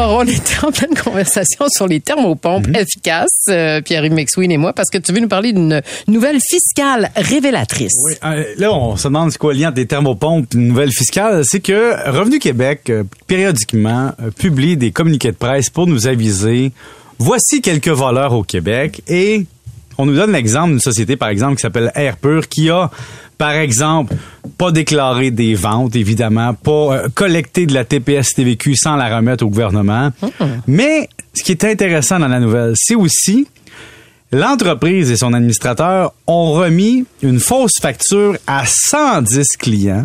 On était en pleine conversation sur les thermopompes Mhm. efficaces, euh, Pierre-Yves McSween et moi, parce que tu veux nous parler d'une nouvelle fiscale révélatrice. Oui, euh, là, on se demande c'est quoi le lien des thermopompes et une nouvelle fiscale. C'est que Revenu Québec, euh, périodiquement, euh, publie des communiqués de presse pour nous aviser voici quelques voleurs au Québec et on nous donne l'exemple d'une société, par exemple, qui s'appelle Air Pur, qui a, par exemple, pas déclaré des ventes, évidemment, pas euh, collecté de la TPS TVQ sans la remettre au gouvernement. Mais ce qui est intéressant dans la nouvelle, c'est aussi L'entreprise et son administrateur ont remis une fausse facture à 110 clients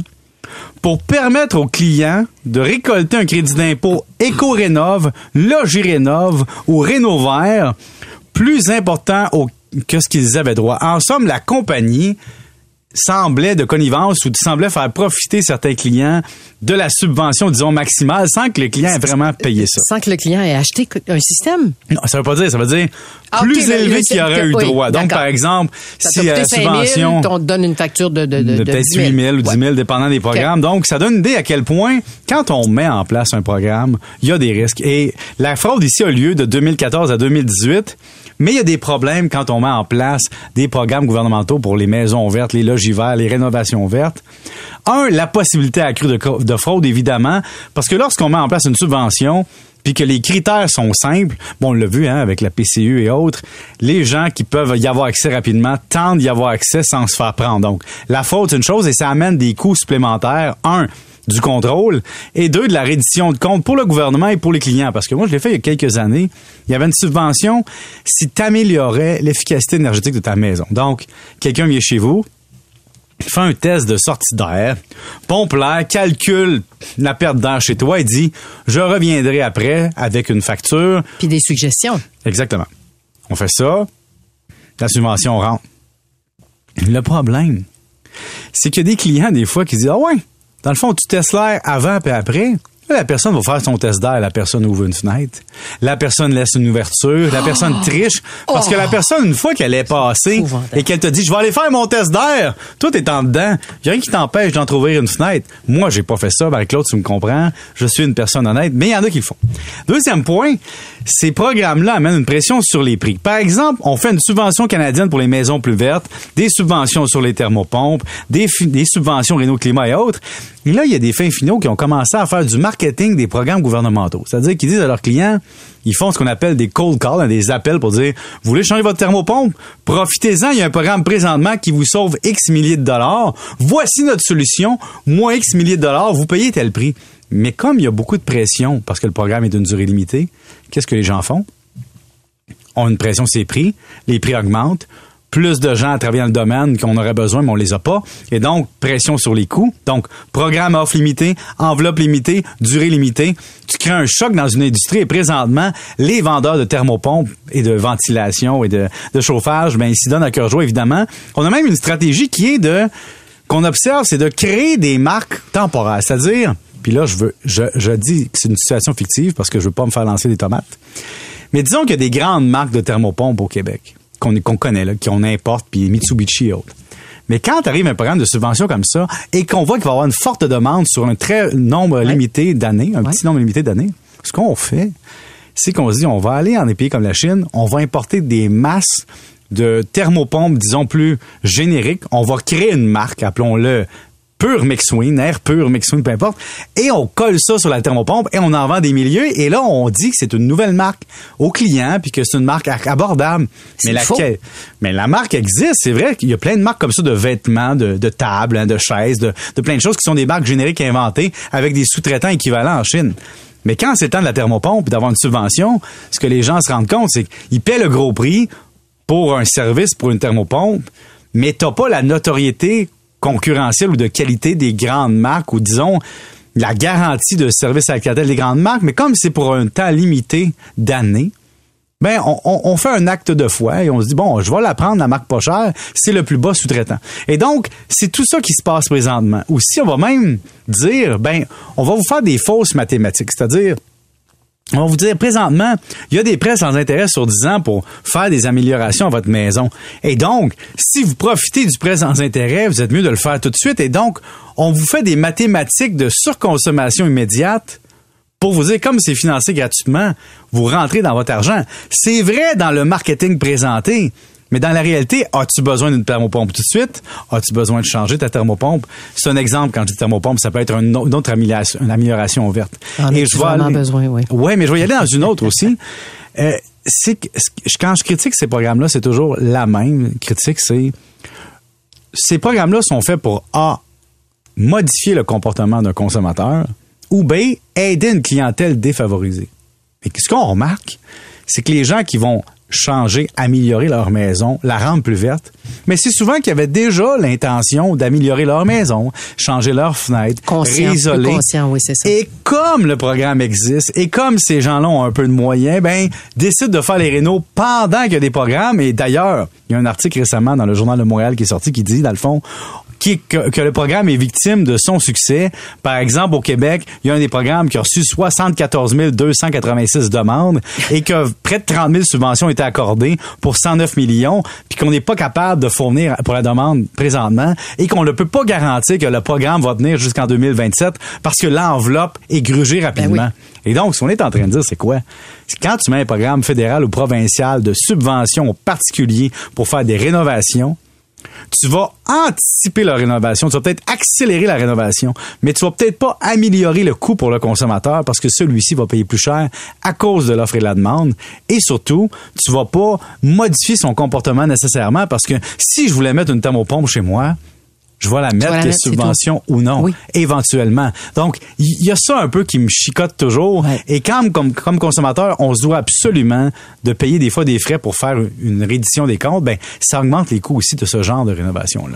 pour permettre aux clients de récolter un crédit d'impôt Éco-Rénov, Logirénov ou Rénovert plus important au- que ce qu'ils avaient droit. En somme, la compagnie semblait de connivence ou semblait faire profiter certains clients de la subvention, disons, maximale sans que le client ait vraiment payé ça. Sans que le client ait acheté un système. Non, ça veut pas dire, ça veut dire Ah, plus élevé le- qu'il aurait eu oui, droit. Donc, par exemple, Ça si la coûté 5 000, subvention on te donne une facture de, de, de, de peut-être 10 000. 8 000 ou 10 000, Ouais. dépendant des programmes. Donc, ça donne une idée à quel point, quand on met en place un programme, il y a des risques. Et la fraude ici a lieu de 2014 à 2018, mais il y a des problèmes quand on met en place des programmes gouvernementaux pour les maisons vertes, les les rénovations vertes. Un, la possibilité accrue de, fraude, évidemment, parce que lorsqu'on met en place une subvention, puis que les critères sont simples, bon, on l'a vu hein, avec la PCU et autres, les gens qui peuvent y avoir accès rapidement tendent d'y avoir accès sans se faire prendre. Donc, la fraude, c'est une chose et ça amène des coûts supplémentaires. Un, du contrôle et deux, de la reddition de compte pour le gouvernement et pour les clients. Parce que moi, je l'ai fait il y a quelques années. Il y avait une subvention si tu améliorais l'efficacité énergétique de ta maison. Donc, quelqu'un vient chez vous, fait un test de sortie d'air, pompe l'air, calcule la perte d'air chez toi et dit je reviendrai après avec une facture. Puis des suggestions. Exactement. On fait ça, la subvention rentre. Le problème, c'est qu'il y a des clients des fois qui disent ah ouais, dans le fond tu testes l'air avant et après. La personne va faire son test d'air, la personne ouvre une fenêtre, la personne laisse une ouverture, la personne triche, parce que la personne, une fois qu'elle est passée et qu'elle te dit, je vais aller faire mon test d'air, toi, t'es en dedans, y a rien qui t'empêche d'entrouvrir une fenêtre. Moi, j'ai pas fait ça, Marie-Claude, tu me comprends, je suis une personne honnête, mais il y en a qui le font. Deuxième point, ces programmes-là amènent une pression sur les prix. Par exemple, on fait une subvention canadienne pour les maisons plus vertes, des subventions sur les thermopompes, des, subventions Réno Climat et autres. Et là, il y a des fins finaux qui ont commencé à faire du marketing des programmes gouvernementaux. C'est-à-dire qu'ils disent à leurs clients, ils font ce qu'on appelle des cold calls, hein, des appels pour dire, vous voulez changer votre thermopompe? Profitez-en, il y a un programme présentement qui vous sauve X milliers de dollars. Voici notre solution, moins X milliers de dollars, vous payez tel prix. Mais comme il y a beaucoup de pression, parce que le programme est d'une durée limitée, qu'est-ce que les gens font? ont une pression sur les prix, les prix augmentent, plus de gens à travailler dans le domaine qu'on aurait besoin, mais on les a pas. Et donc, pression sur les coûts. Donc, programme offre limité, enveloppe limitée, durée limitée. Tu crées un choc dans une industrie et présentement, les vendeurs de thermopompes et de ventilation et de, de chauffage, ben, ils s'y donnent à cœur joie, évidemment. On a même une stratégie qui est de, qu'on observe, c'est de créer des marques temporaires. C'est-à-dire, puis là, je veux, je, je dis que c'est une situation fictive parce que je veux pas me faire lancer des tomates. Mais disons qu'il y a des grandes marques de thermopompes au Québec qu'on qu'on connaît, là, qu'on importe, puis Mitsubishi et autres. Mais quand arrive un programme de subvention comme ça et qu'on voit qu'il va y avoir une forte demande sur un très nombre limité d'années, un petit nombre limité d'années, ce qu'on fait, c'est qu'on se dit on va aller en des pays comme la Chine, on va importer des masses de thermopompes, disons plus génériques. On va créer une marque, appelons-le pur McSween, air pur McSween, peu importe, et on colle ça sur la thermopompe et on en vend des milliers et là on dit que c'est une nouvelle marque au client puis que c'est une marque abordable. Mais, laquelle- mais la marque existe, c'est vrai qu'il y a plein de marques comme ça de vêtements, de, de tables, hein, de chaises, de, de plein de choses qui sont des marques génériques inventées avec des sous-traitants équivalents en Chine. Mais quand c'est le temps de la thermopompe et d'avoir une subvention, ce que les gens se rendent compte, c'est qu'ils paient le gros prix pour un service, pour une thermopompe, mais t'as pas la notoriété concurrentielle ou de qualité des grandes marques ou disons la garantie de service à la clientèle des grandes marques, mais comme c'est pour un temps limité d'années, ben on fait un acte de foi et on se dit bon, je vais la prendre la marque pas chère, c'est le plus bas sous-traitant. Et donc c'est tout ça qui se passe présentement. Ou si on va même dire ben on va vous faire des fausses mathématiques, c'est-à-dire on va vous dire, présentement, il y a des prêts sans intérêt sur 10 ans pour faire des améliorations à votre maison. Et donc, si vous profitez du prêt sans intérêt, vous êtes mieux de le faire tout de suite. Et donc, on vous fait des mathématiques de surconsommation immédiate pour vous dire, comme c'est financé gratuitement, vous rentrez dans votre argent. C'est vrai dans le marketing présenté. Mais dans la réalité, as-tu besoin d'une thermopompe tout de suite? As-tu besoin de changer ta thermopompe? C'est un exemple quand je dis thermopompe, ça peut être une au- une autre amélioration, une amélioration verte. En as-tu vraiment besoin, oui. Ouais, mais je vais y aller dans une autre aussi. Euh, c'est que- quand je critique ces programmes-là, c'est toujours la même critique, c'est ces programmes-là sont faits pour A, modifier le comportement d'un consommateur, ou B, aider une clientèle défavorisée. Et ce qu'on remarque, c'est que les gens qui vont changer, améliorer leur maison, la rendre plus verte, mais c'est souvent qu'ils avaient déjà l'intention d'améliorer leur maison, changer leurs fenêtres, réisoler. oui. Et comme le programme existe et comme ces gens-là ont un peu de moyens, ben décident de faire les rénaux pendant qu'il y a des programmes. Et d'ailleurs, il y a un article récemment dans le journal de Montréal qui est sorti qui dit, dans le fond, qui- que, que le programme est victime de son succès. Par exemple, au Québec, il y a un des programmes qui a reçu 74 286 demandes et que près de 30 000 subventions ont été accordées pour 109 millions, puis qu'on n'est pas capable de fournir pour la demande présentement et qu'on ne peut pas garantir que le programme va tenir jusqu'en 2027 parce que l'enveloppe est grugée rapidement. Et donc, ce qu'on est en train de dire, c'est quoi? C'est quand tu mets un programme fédéral ou provincial de subventions aux particuliers pour faire des rénovations, tu vas anticiper la rénovation, tu vas peut-être accélérer la rénovation, mais tu vas peut-être pas améliorer le coût pour le consommateur parce que celui-ci va payer plus cher à cause de l'offre et de la demande. Et surtout, tu vas pas modifier son comportement nécessairement parce que si je voulais mettre une thermopompe chez moi, je vais la mettre, la que mettre, c'est subvention ou non, Oui. éventuellement. Donc, il y, a ça un peu qui me chicote toujours. Ouais. Et quand, comme, comme consommateur, on se doit absolument de payer des fois des frais pour faire une reddition des comptes, ben, ça augmente les coûts aussi de ce genre de rénovation-là.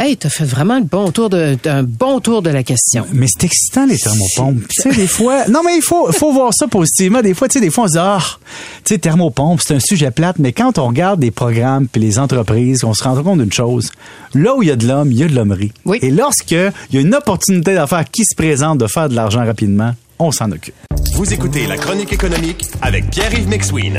Hey, t'as fait vraiment le bon tour de, un bon tour de la question. Mais c'est excitant, les thermopompes. tu sais, des fois. Non, mais il faut, faut voir ça positivement. Des fois, tu sais, des fois, on se dit, ah, tu sais, thermopompe, c'est un sujet plate, mais quand on regarde des programmes puis les entreprises, on se rend compte d'une chose. Là où il y a de l'homme, il y a de l'hommerie. Oui. Et lorsque il y a une opportunité d'affaires qui se présente de faire de l'argent rapidement, on s'en occupe. Vous écoutez La Chronique économique avec Pierre-Yves McSween.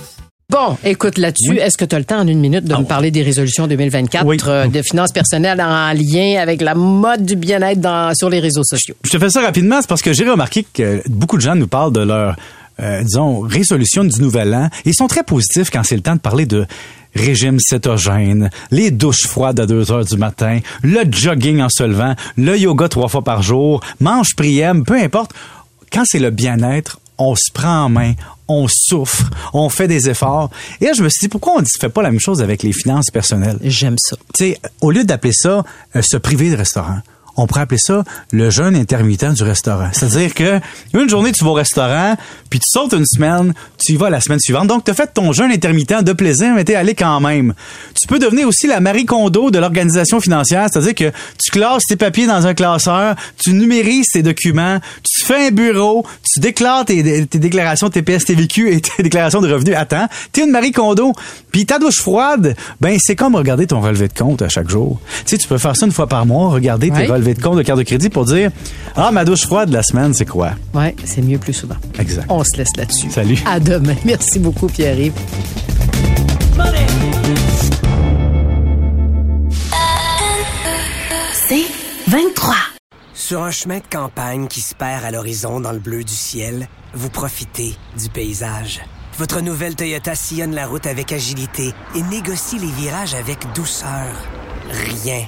Bon, écoute, là-dessus, est-ce que tu as le temps en une minute de me parler des résolutions 2024 Oui. euh, de finances personnelles en lien avec la mode du bien-être sur les réseaux sociaux? Je te fais ça rapidement, c'est parce que j'ai remarqué que beaucoup de gens nous parlent de leur, euh, disons, résolution du nouvel an. Ils sont très positifs quand c'est le temps de parler de régime cétogène, les douches froides à 2 heures du matin, le jogging en se levant, le yoga trois fois par jour, manche prième, peu importe. Quand c'est le bien-être, on se prend en main, on souffre, on fait des efforts. Et là, je me suis dit, pourquoi on ne fait pas la même chose avec les finances personnelles? J'aime ça. tu sais, au lieu d'appeler ça euh, se priver de restaurant, on pourrait appeler ça le jeûne intermittent du restaurant. C'est-à-dire que une journée tu vas au restaurant, puis tu sautes une semaine, tu y vas la semaine suivante. Donc tu as fait ton jeûne intermittent de plaisir, mais t'es allé quand même. Tu peux devenir aussi la Marie Kondo de l'organisation financière, c'est-à-dire que tu classes tes papiers dans un classeur, tu numérises tes documents, tu fais un bureau, tu déclares tes, tes déclarations TPS, TVQ et tes déclarations de revenus à temps. T'es une Marie Kondo. Puis ta douche froide, ben c'est comme regarder ton relevé de compte à chaque jour. Tu sais, tu peux faire ça une fois par mois, regarder tes Ouais. relevés de compte de carte de crédit pour dire ah ma douche froide de la semaine c'est quoi. Ouais, c'est mieux plus souvent. Exact. On se laisse là-dessus. Salut. À demain. Merci beaucoup, Pierre-Yves. C'est 23. Sur un chemin de campagne qui se perd à l'horizon dans le bleu du ciel, vous profitez du paysage. Votre nouvelle Toyota sillonne la route avec agilité et négocie les virages avec douceur. Rien